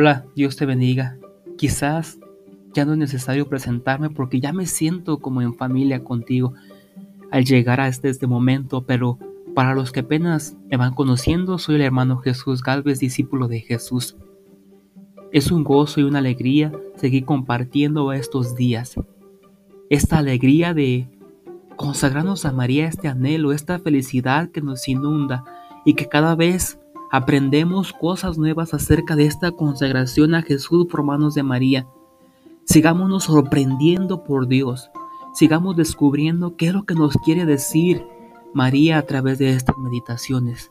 Hola, Dios te bendiga. Quizás ya no es necesario presentarme porque ya me siento como en familia contigo al llegar a este, este momento, pero para los que apenas me van conociendo, soy el hermano Jesús Galvez, discípulo de Jesús. Es un gozo y una alegría seguir compartiendo estos días. Esta alegría de consagrarnos a María, este anhelo, esta felicidad que nos inunda y que cada vez aprendemos cosas nuevas acerca de esta consagración a Jesús por manos de María. Sigámonos sorprendiendo por Dios. Sigamos descubriendo qué es lo que nos quiere decir María a través de estas meditaciones.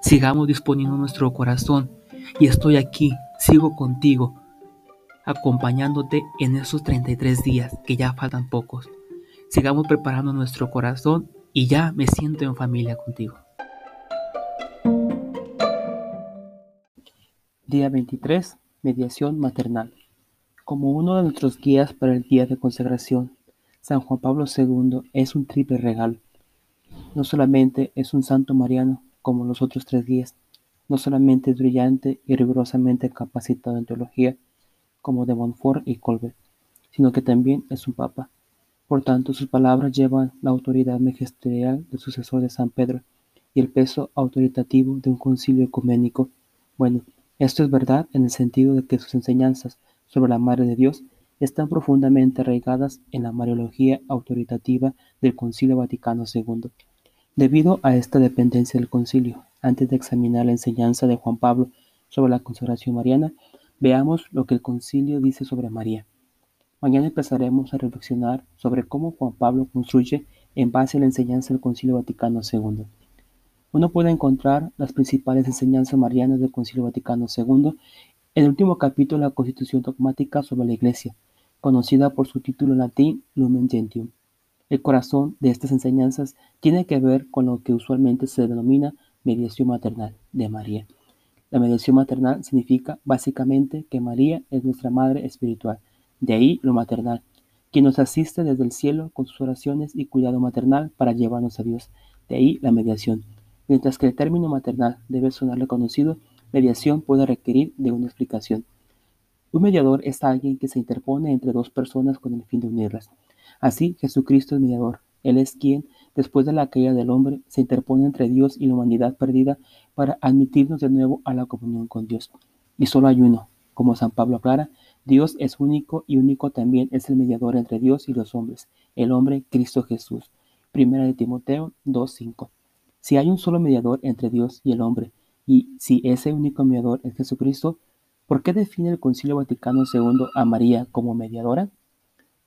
Sigamos disponiendo nuestro corazón y estoy aquí, sigo contigo, acompañándote en esos 33 días, que ya faltan pocos. Sigamos preparando nuestro corazón y ya me siento en familia contigo. Día 23. Mediación maternal. Como uno de nuestros guías para el día de consagración, San Juan Pablo II es un triple regalo. No solamente es un santo mariano como los otros tres guías, no solamente es brillante y rigurosamente capacitado en teología como de Montfort y Colbert, sino que también es un papa. Por tanto, sus palabras llevan la autoridad magisterial del sucesor de San Pedro y el peso autoritativo de un concilio ecuménico. Bueno, esto es verdad en el sentido de que sus enseñanzas sobre la Madre de Dios están profundamente arraigadas en la mariología autoritativa del Concilio Vaticano II. Debido a esta dependencia del concilio, antes de examinar la enseñanza de Juan Pablo sobre la consagración mariana, veamos lo que el concilio dice sobre María. Mañana empezaremos a reflexionar sobre cómo Juan Pablo construye en base a la enseñanza del Concilio Vaticano II. Uno puede encontrar las principales enseñanzas marianas del Concilio Vaticano II en el último capítulo de la Constitución dogmática sobre la Iglesia, conocida por su título en latín Lumen Gentium. El corazón de estas enseñanzas tiene que ver con lo que usualmente se denomina mediación maternal de María. La mediación maternal significa básicamente que María es nuestra madre espiritual, de ahí lo maternal, quien nos asiste desde el cielo con sus oraciones y cuidado maternal para llevarnos a Dios, de ahí la mediación. Mientras que el término maternal debe sonar reconocido, mediación puede requerir de una explicación. Un mediador es alguien que se interpone entre dos personas con el fin de unirlas. Así, Jesucristo es mediador. Él es quien, después de la caída del hombre, se interpone entre Dios y la humanidad perdida para admitirnos de nuevo a la comunión con Dios. Y solo hay uno. Como San Pablo aclara, Dios es único y único también es el mediador entre Dios y los hombres, el hombre Cristo Jesús. Primera de Timoteo 2.5. Si hay un solo mediador entre Dios y el hombre, y si ese único mediador es Jesucristo, ¿por qué define el Concilio Vaticano II a María como mediadora?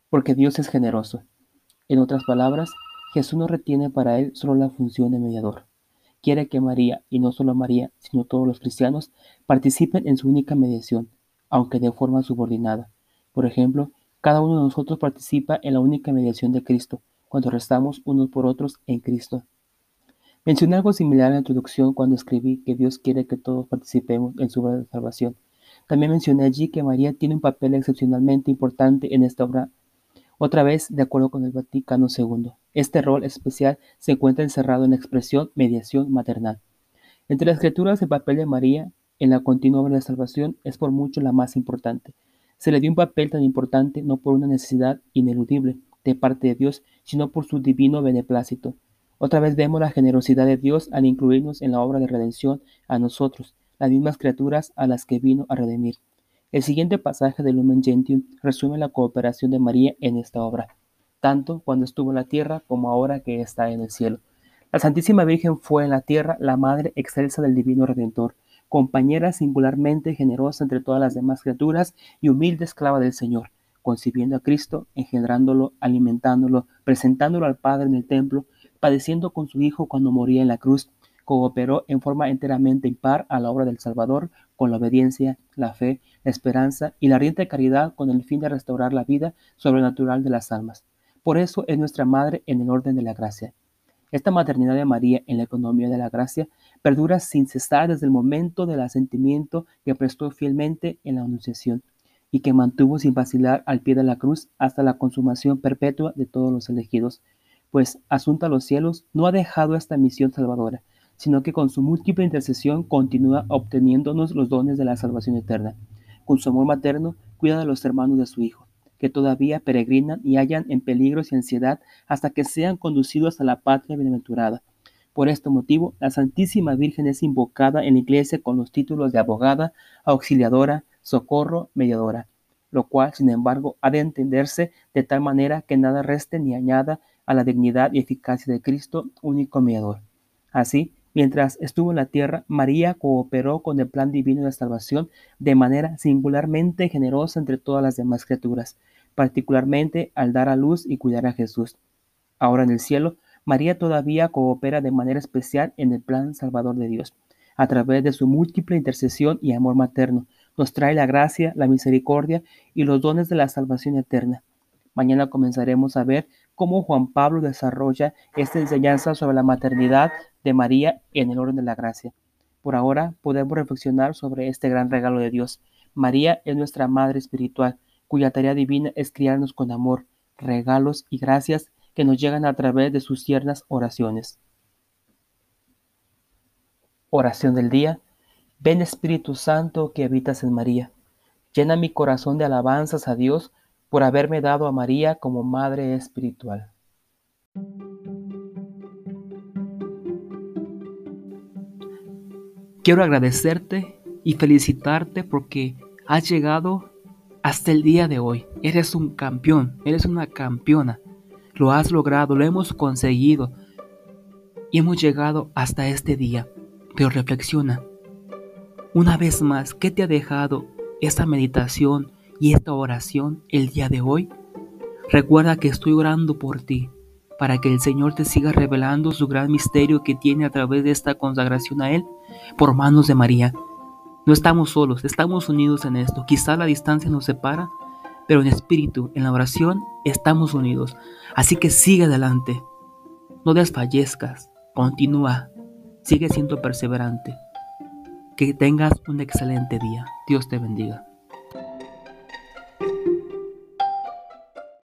Porque Dios es generoso. En otras palabras, Jesús no retiene para él solo la función de mediador. Quiere que María, y no solo María, sino todos los cristianos, participen en su única mediación, aunque de forma subordinada. Por ejemplo, cada uno de nosotros participa en la única mediación de Cristo, cuando restamos unos por otros en Cristo. Mencioné algo similar en la introducción cuando escribí que Dios quiere que todos participemos en su obra de salvación. También mencioné allí que María tiene un papel excepcionalmente importante en esta obra, otra vez de acuerdo con el Vaticano II. Este rol especial se encuentra encerrado en la expresión mediación maternal. Entre las escrituras, el papel de María en la continua obra de salvación es por mucho la más importante. Se le dio un papel tan importante no por una necesidad ineludible de parte de Dios, sino por su divino beneplácito. Otra vez vemos la generosidad de Dios al incluirnos en la obra de redención a nosotros, las mismas criaturas a las que vino a redimir. El siguiente pasaje del Lumen Gentium resume la cooperación de María en esta obra, tanto cuando estuvo en la tierra como ahora que está en el cielo. La Santísima Virgen fue en la tierra la Madre excelsa del Divino Redentor, compañera singularmente generosa entre todas las demás criaturas y humilde esclava del Señor, concibiendo a Cristo, engendrándolo, alimentándolo, presentándolo al Padre en el templo, padeciendo con su Hijo cuando moría en la cruz, cooperó en forma enteramente impar a la obra del Salvador con la obediencia, la fe, la esperanza y la ardiente caridad con el fin de restaurar la vida sobrenatural de las almas. Por eso es nuestra Madre en el orden de la gracia. Esta maternidad de María en la economía de la gracia perdura sin cesar desde el momento del asentimiento que prestó fielmente en la Anunciación y que mantuvo sin vacilar al pie de la cruz hasta la consumación perpetua de todos los elegidos, pues, asunta a los cielos, no ha dejado esta misión salvadora, sino que con su múltiple intercesión continúa obteniéndonos los dones de la salvación eterna. con su amor materno, cuida de los hermanos de su Hijo, que todavía peregrinan y hallan en peligros y ansiedad hasta que sean conducidos a la patria bienaventurada. Por este motivo, la Santísima Virgen es invocada en la Iglesia con los títulos de abogada, auxiliadora, socorro, mediadora, lo cual, sin embargo, ha de entenderse de tal manera que nada reste ni añada a la dignidad y eficacia de Cristo, único mediador. Así, mientras estuvo en la tierra, María cooperó con el plan divino de salvación de manera singularmente generosa entre todas las demás criaturas, particularmente al dar a luz y cuidar a Jesús. Ahora en el cielo, María todavía coopera de manera especial en el plan salvador de Dios. A través de su múltiple intercesión y amor materno, nos trae la gracia, la misericordia y los dones de la salvación eterna. Mañana comenzaremos a ver cómo Juan Pablo desarrolla esta enseñanza sobre la maternidad de María en el orden de la gracia. Por ahora podemos reflexionar sobre este gran regalo de Dios. María es nuestra Madre Espiritual, cuya tarea divina es criarnos con amor, regalos y gracias que nos llegan a través de sus tiernas oraciones. Oración del día. Ven Espíritu Santo que habitas en María. Llena mi corazón de alabanzas a Dios por haberme dado a María como Madre Espiritual. Quiero agradecerte y felicitarte porque has llegado hasta el día de hoy. Eres un campeón, eres una campeona. Lo has logrado, lo hemos conseguido y hemos llegado hasta este día. Pero reflexiona, una vez más, ¿qué te ha dejado esta meditación y esta oración el día de hoy, recuerda que estoy orando por ti, para que el Señor te siga revelando su gran misterio que tiene a través de esta consagración a Él por manos de María. No estamos solos, estamos unidos en esto. Quizá la distancia nos separa, pero en espíritu, en la oración, estamos unidos. Así que sigue adelante. No desfallezcas, continúa, sigue siendo perseverante. Que tengas un excelente día. Dios te bendiga.